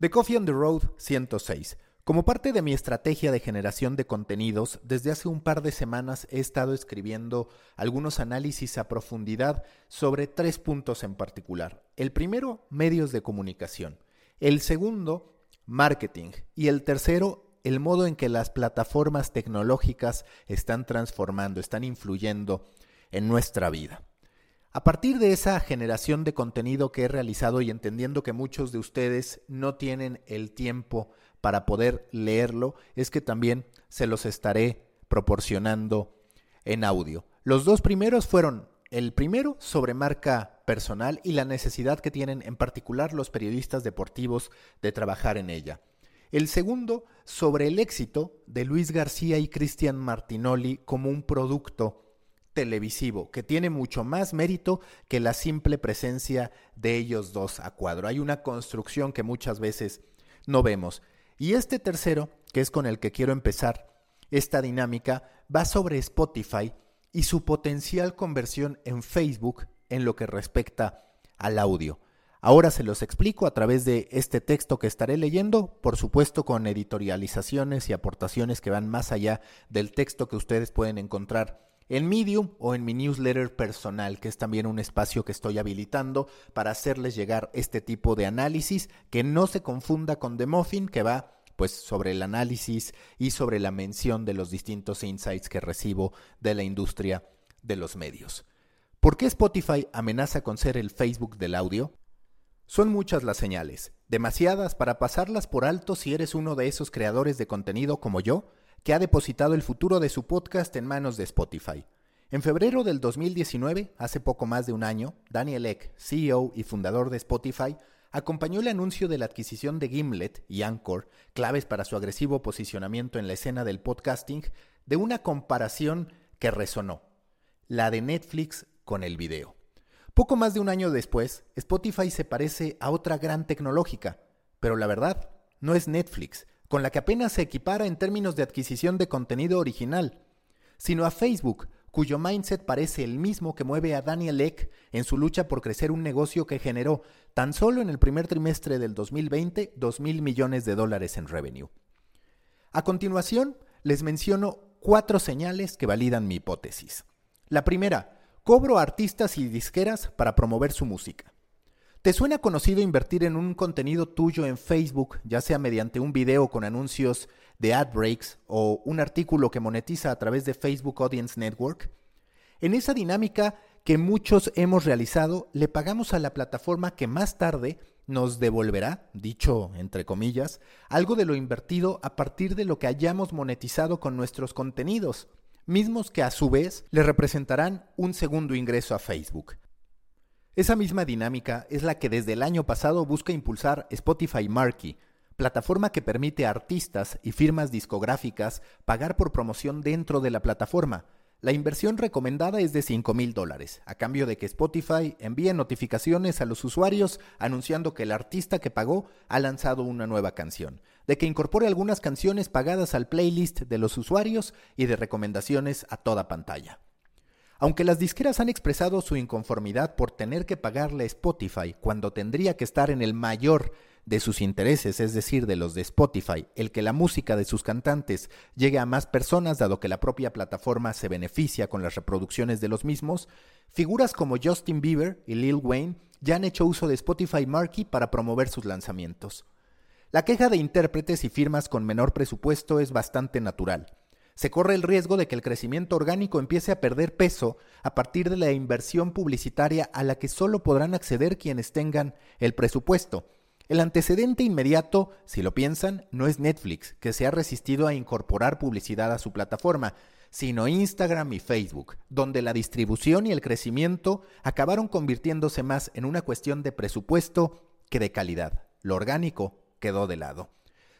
The Coffee on the Road 106. Como parte de mi estrategia de generación de contenidos, desde hace un par de semanas he estado escribiendo algunos análisis a profundidad sobre tres puntos en particular. El primero, medios de comunicación. El segundo, marketing. Y el tercero, el modo en que las plataformas tecnológicas están transformando, están influyendo en nuestra vida. A partir de esa generación de contenido que he realizado y entendiendo que muchos de ustedes no tienen el tiempo para poder leerlo, es que también se los estaré proporcionando en audio. Los dos primeros fueron el primero sobre marca personal y la necesidad que tienen en particular los periodistas deportivos de trabajar en ella. El segundo sobre el éxito de Luis García y Cristian Martinoli como un producto televisivo, que tiene mucho más mérito que la simple presencia de ellos dos a cuadro. Hay una construcción que muchas veces no vemos. Y este tercero, que es con el que quiero empezar esta dinámica, va sobre Spotify y su potencial conversión en Facebook en lo que respecta al audio. Ahora se los explico a través de este texto que estaré leyendo, por supuesto con editorializaciones y aportaciones que van más allá del texto que ustedes pueden encontrar en Medium o en mi newsletter personal, que es también un espacio que estoy habilitando para hacerles llegar este tipo de análisis que no se confunda con The Muffin, que va pues sobre el análisis y sobre la mención de los distintos insights que recibo de la industria de los medios. ¿Por qué Spotify amenaza con ser el Facebook del audio? Son muchas las señales, demasiadas para pasarlas por alto si eres uno de esos creadores de contenido como yo, que ha depositado el futuro de su podcast en manos de Spotify. En febrero del 2019, hace poco más de un año, Daniel Eck, CEO y fundador de Spotify, acompañó el anuncio de la adquisición de Gimlet y Anchor, claves para su agresivo posicionamiento en la escena del podcasting, de una comparación que resonó, la de Netflix con el video. Poco más de un año después, Spotify se parece a otra gran tecnológica, pero la verdad, no es Netflix, con la que apenas se equipara en términos de adquisición de contenido original, sino a Facebook, cuyo mindset parece el mismo que mueve a Daniel Eck en su lucha por crecer un negocio que generó tan solo en el primer trimestre del 2020 2 mil millones de dólares en revenue. A continuación, les menciono cuatro señales que validan mi hipótesis. La primera, cobro a artistas y disqueras para promover su música. ¿Te suena conocido invertir en un contenido tuyo en Facebook, ya sea mediante un video con anuncios de ad breaks o un artículo que monetiza a través de Facebook Audience Network? En esa dinámica que muchos hemos realizado, le pagamos a la plataforma que más tarde nos devolverá, dicho entre comillas, algo de lo invertido a partir de lo que hayamos monetizado con nuestros contenidos, mismos que a su vez le representarán un segundo ingreso a Facebook. Esa misma dinámica es la que desde el año pasado busca impulsar Spotify Marquee, plataforma que permite a artistas y firmas discográficas pagar por promoción dentro de la plataforma. La inversión recomendada es de 5 mil dólares, a cambio de que Spotify envíe notificaciones a los usuarios anunciando que el artista que pagó ha lanzado una nueva canción, de que incorpore algunas canciones pagadas al playlist de los usuarios y de recomendaciones a toda pantalla. Aunque las disqueras han expresado su inconformidad por tener que pagarle a Spotify cuando tendría que estar en el mayor de sus intereses, es decir, de los de Spotify, el que la música de sus cantantes llegue a más personas dado que la propia plataforma se beneficia con las reproducciones de los mismos, figuras como Justin Bieber y Lil Wayne ya han hecho uso de Spotify Marquee para promover sus lanzamientos. La queja de intérpretes y firmas con menor presupuesto es bastante natural se corre el riesgo de que el crecimiento orgánico empiece a perder peso a partir de la inversión publicitaria a la que solo podrán acceder quienes tengan el presupuesto. El antecedente inmediato, si lo piensan, no es Netflix, que se ha resistido a incorporar publicidad a su plataforma, sino Instagram y Facebook, donde la distribución y el crecimiento acabaron convirtiéndose más en una cuestión de presupuesto que de calidad. Lo orgánico quedó de lado.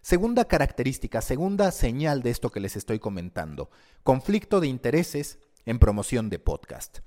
Segunda característica, segunda señal de esto que les estoy comentando, conflicto de intereses en promoción de podcast.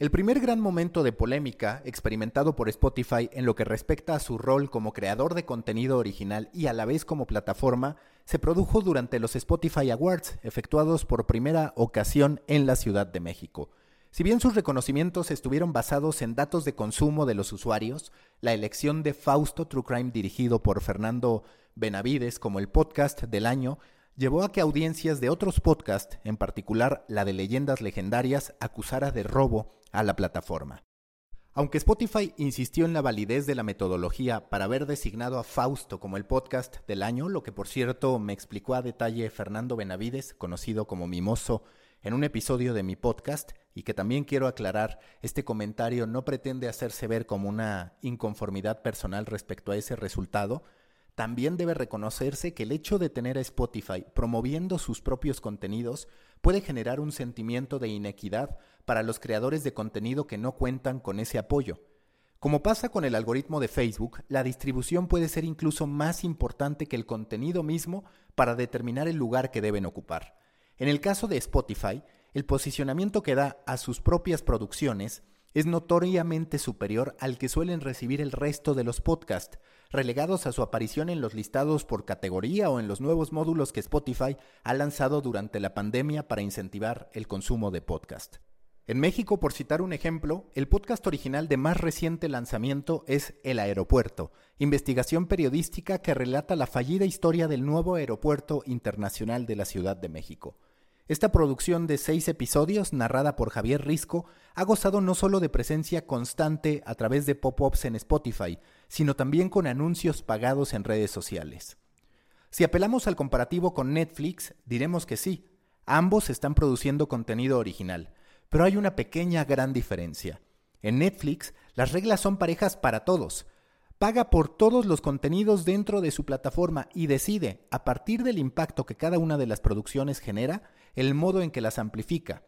El primer gran momento de polémica experimentado por Spotify en lo que respecta a su rol como creador de contenido original y a la vez como plataforma se produjo durante los Spotify Awards, efectuados por primera ocasión en la Ciudad de México. Si bien sus reconocimientos estuvieron basados en datos de consumo de los usuarios, la elección de Fausto True Crime dirigido por Fernando Benavides como el podcast del año llevó a que audiencias de otros podcasts, en particular la de leyendas legendarias, acusara de robo a la plataforma. Aunque Spotify insistió en la validez de la metodología para haber designado a Fausto como el podcast del año, lo que por cierto me explicó a detalle Fernando Benavides, conocido como Mimoso, en un episodio de mi podcast, y que también quiero aclarar, este comentario no pretende hacerse ver como una inconformidad personal respecto a ese resultado, también debe reconocerse que el hecho de tener a Spotify promoviendo sus propios contenidos puede generar un sentimiento de inequidad para los creadores de contenido que no cuentan con ese apoyo. Como pasa con el algoritmo de Facebook, la distribución puede ser incluso más importante que el contenido mismo para determinar el lugar que deben ocupar. En el caso de Spotify, el posicionamiento que da a sus propias producciones es notoriamente superior al que suelen recibir el resto de los podcasts, relegados a su aparición en los listados por categoría o en los nuevos módulos que Spotify ha lanzado durante la pandemia para incentivar el consumo de podcast. En México, por citar un ejemplo, el podcast original de más reciente lanzamiento es El Aeropuerto, investigación periodística que relata la fallida historia del nuevo aeropuerto internacional de la Ciudad de México. Esta producción de seis episodios, narrada por Javier Risco, ha gozado no solo de presencia constante a través de pop-ups en Spotify, sino también con anuncios pagados en redes sociales. Si apelamos al comparativo con Netflix, diremos que sí, ambos están produciendo contenido original, pero hay una pequeña gran diferencia. En Netflix, las reglas son parejas para todos, paga por todos los contenidos dentro de su plataforma y decide, a partir del impacto que cada una de las producciones genera, el modo en que las amplifica.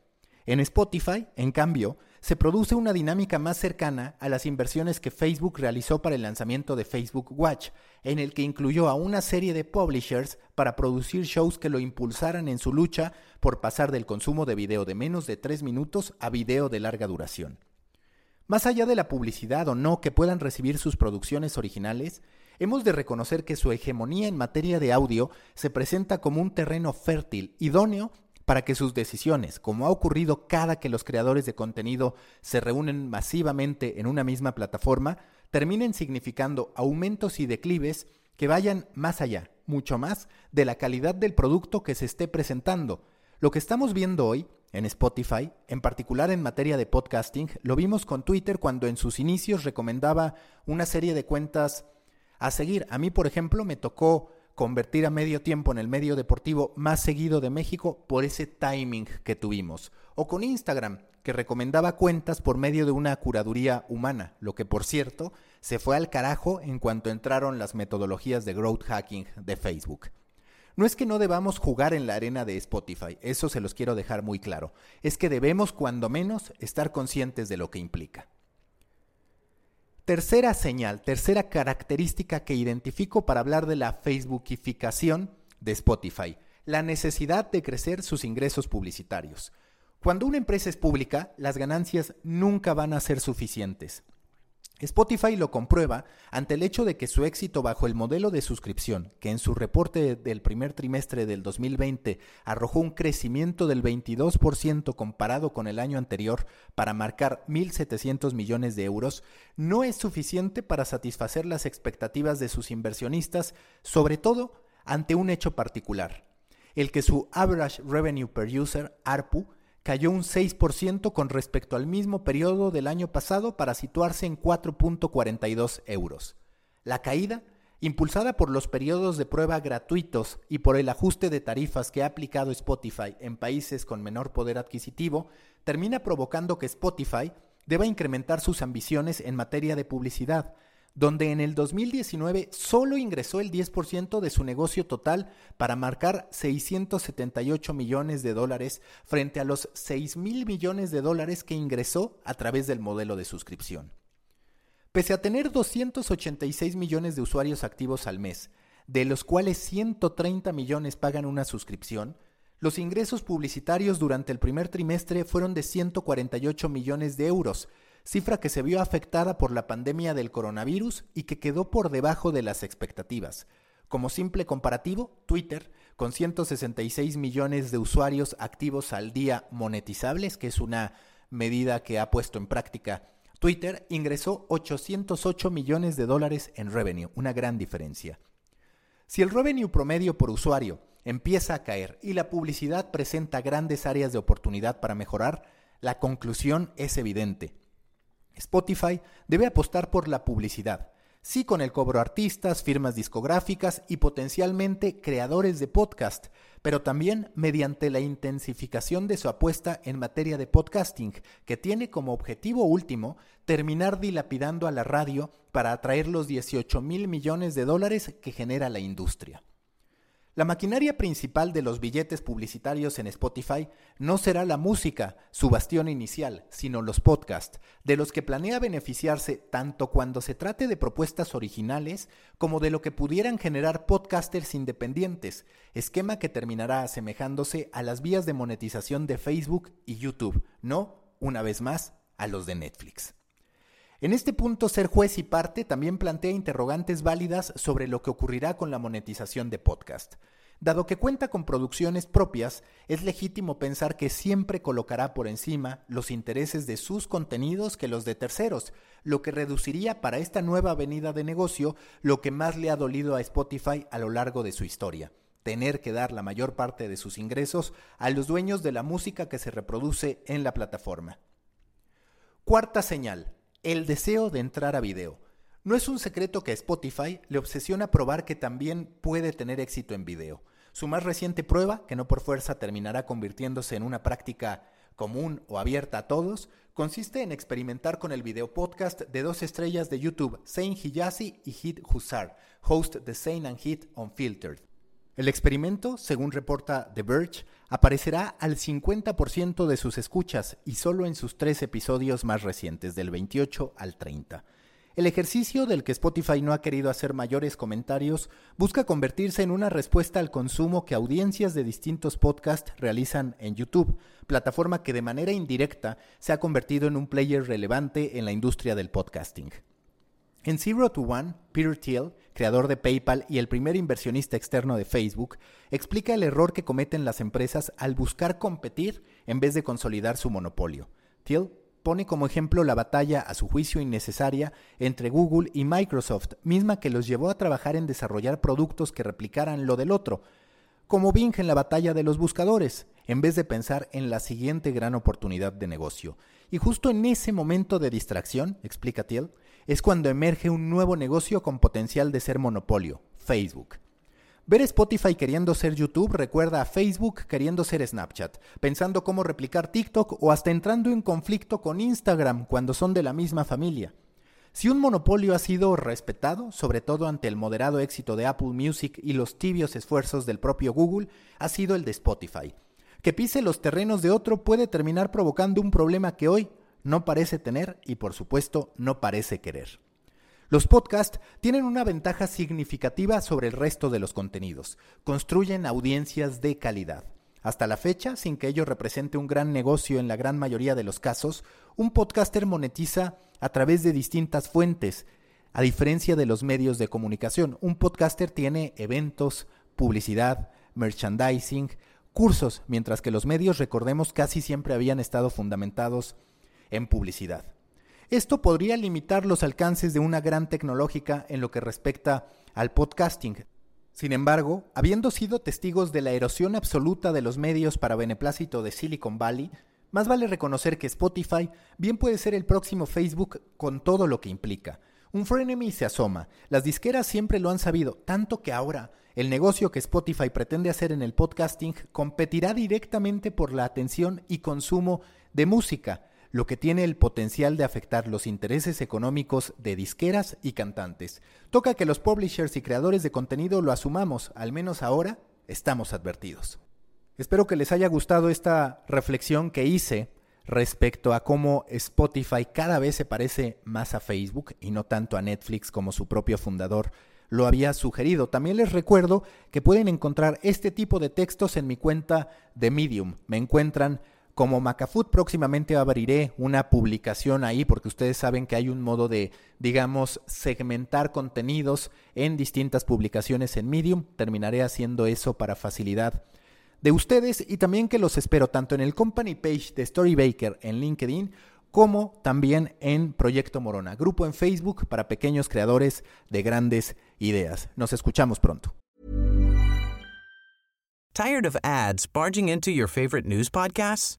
En Spotify, en cambio, se produce una dinámica más cercana a las inversiones que Facebook realizó para el lanzamiento de Facebook Watch, en el que incluyó a una serie de publishers para producir shows que lo impulsaran en su lucha por pasar del consumo de video de menos de 3 minutos a video de larga duración. Más allá de la publicidad o no que puedan recibir sus producciones originales, hemos de reconocer que su hegemonía en materia de audio se presenta como un terreno fértil, idóneo para que sus decisiones, como ha ocurrido cada que los creadores de contenido se reúnen masivamente en una misma plataforma, terminen significando aumentos y declives que vayan más allá, mucho más, de la calidad del producto que se esté presentando. Lo que estamos viendo hoy en Spotify, en particular en materia de podcasting, lo vimos con Twitter cuando en sus inicios recomendaba una serie de cuentas a seguir. A mí, por ejemplo, me tocó convertir a medio tiempo en el medio deportivo más seguido de México por ese timing que tuvimos. O con Instagram, que recomendaba cuentas por medio de una curaduría humana, lo que por cierto se fue al carajo en cuanto entraron las metodologías de growth hacking de Facebook. No es que no debamos jugar en la arena de Spotify, eso se los quiero dejar muy claro, es que debemos cuando menos estar conscientes de lo que implica. Tercera señal, tercera característica que identifico para hablar de la Facebookificación de Spotify, la necesidad de crecer sus ingresos publicitarios. Cuando una empresa es pública, las ganancias nunca van a ser suficientes. Spotify lo comprueba ante el hecho de que su éxito bajo el modelo de suscripción, que en su reporte del primer trimestre del 2020 arrojó un crecimiento del 22% comparado con el año anterior para marcar 1.700 millones de euros, no es suficiente para satisfacer las expectativas de sus inversionistas, sobre todo ante un hecho particular, el que su Average Revenue Per User, ARPU, cayó un 6% con respecto al mismo periodo del año pasado para situarse en 4.42 euros. La caída, impulsada por los periodos de prueba gratuitos y por el ajuste de tarifas que ha aplicado Spotify en países con menor poder adquisitivo, termina provocando que Spotify deba incrementar sus ambiciones en materia de publicidad, donde en el 2019 solo ingresó el 10% de su negocio total para marcar 678 millones de dólares frente a los 6 mil millones de dólares que ingresó a través del modelo de suscripción. Pese a tener 286 millones de usuarios activos al mes, de los cuales 130 millones pagan una suscripción, los ingresos publicitarios durante el primer trimestre fueron de 148 millones de euros, cifra que se vio afectada por la pandemia del coronavirus y que quedó por debajo de las expectativas. Como simple comparativo, Twitter, con 166 millones de usuarios activos al día monetizables, que es una medida que ha puesto en práctica Twitter, ingresó 808 millones de dólares en revenue, una gran diferencia. Si el revenue promedio por usuario empieza a caer y la publicidad presenta grandes áreas de oportunidad para mejorar, la conclusión es evidente. Spotify debe apostar por la publicidad, sí con el cobro a artistas, firmas discográficas y potencialmente creadores de podcast, pero también mediante la intensificación de su apuesta en materia de podcasting, que tiene como objetivo último terminar dilapidando a la radio para atraer los 18 mil millones de dólares que genera la industria. La maquinaria principal de los billetes publicitarios en Spotify no será la música, su bastión inicial, sino los podcasts, de los que planea beneficiarse tanto cuando se trate de propuestas originales como de lo que pudieran generar podcasters independientes, esquema que terminará asemejándose a las vías de monetización de Facebook y YouTube, no, una vez más, a los de Netflix. En este punto, ser juez y parte también plantea interrogantes válidas sobre lo que ocurrirá con la monetización de podcast. Dado que cuenta con producciones propias, es legítimo pensar que siempre colocará por encima los intereses de sus contenidos que los de terceros, lo que reduciría para esta nueva avenida de negocio lo que más le ha dolido a Spotify a lo largo de su historia, tener que dar la mayor parte de sus ingresos a los dueños de la música que se reproduce en la plataforma. Cuarta señal, el deseo de entrar a video. No es un secreto que a Spotify le obsesiona probar que también puede tener éxito en video. Su más reciente prueba, que no por fuerza terminará convirtiéndose en una práctica común o abierta a todos, consiste en experimentar con el video podcast de dos estrellas de YouTube, Zane Hiyazi y Hit Hussar, host de Zane and Hit Unfiltered. El experimento, según reporta The Verge, aparecerá al 50% de sus escuchas y solo en sus tres episodios más recientes, del 28 al 30. El ejercicio del que Spotify no ha querido hacer mayores comentarios busca convertirse en una respuesta al consumo que audiencias de distintos podcasts realizan en YouTube, plataforma que de manera indirecta se ha convertido en un player relevante en la industria del podcasting. En Zero to One, Peter Thiel, creador de PayPal y el primer inversionista externo de Facebook, explica el error que cometen las empresas al buscar competir en vez de consolidar su monopolio. Thiel pone como ejemplo la batalla, a su juicio innecesaria, entre Google y Microsoft, misma que los llevó a trabajar en desarrollar productos que replicaran lo del otro, como Bing en la batalla de los buscadores, en vez de pensar en la siguiente gran oportunidad de negocio. Y justo en ese momento de distracción, explica Thiel, es cuando emerge un nuevo negocio con potencial de ser monopolio, Facebook. Ver Spotify queriendo ser YouTube recuerda a Facebook queriendo ser Snapchat, pensando cómo replicar TikTok o hasta entrando en conflicto con Instagram cuando son de la misma familia. Si un monopolio ha sido respetado, sobre todo ante el moderado éxito de Apple Music y los tibios esfuerzos del propio Google, ha sido el de Spotify. Que pise los terrenos de otro puede terminar provocando un problema que hoy no parece tener y por supuesto no parece querer. Los podcasts tienen una ventaja significativa sobre el resto de los contenidos. Construyen audiencias de calidad. Hasta la fecha, sin que ello represente un gran negocio en la gran mayoría de los casos, un podcaster monetiza a través de distintas fuentes. A diferencia de los medios de comunicación, un podcaster tiene eventos, publicidad, merchandising, cursos, mientras que los medios, recordemos, casi siempre habían estado fundamentados en publicidad. Esto podría limitar los alcances de una gran tecnológica en lo que respecta al podcasting. Sin embargo, habiendo sido testigos de la erosión absoluta de los medios para beneplácito de Silicon Valley, más vale reconocer que Spotify bien puede ser el próximo Facebook con todo lo que implica. Un frenemy se asoma, las disqueras siempre lo han sabido, tanto que ahora el negocio que Spotify pretende hacer en el podcasting competirá directamente por la atención y consumo de música, lo que tiene el potencial de afectar los intereses económicos de disqueras y cantantes. Toca que los publishers y creadores de contenido lo asumamos, al menos ahora estamos advertidos. Espero que les haya gustado esta reflexión que hice respecto a cómo Spotify cada vez se parece más a Facebook y no tanto a Netflix como su propio fundador lo había sugerido. También les recuerdo que pueden encontrar este tipo de textos en mi cuenta de Medium. Me encuentran como Macafood. Próximamente abriré una publicación ahí porque ustedes saben que hay un modo de, digamos, segmentar contenidos en distintas publicaciones en Medium. Terminaré haciendo eso para facilidad de ustedes y también que los espero tanto en el company page de Storybaker en LinkedIn como también en Proyecto Morona, grupo en Facebook para pequeños creadores de grandes ideas. Nos escuchamos pronto. Tired of ads barging into your favorite news podcasts?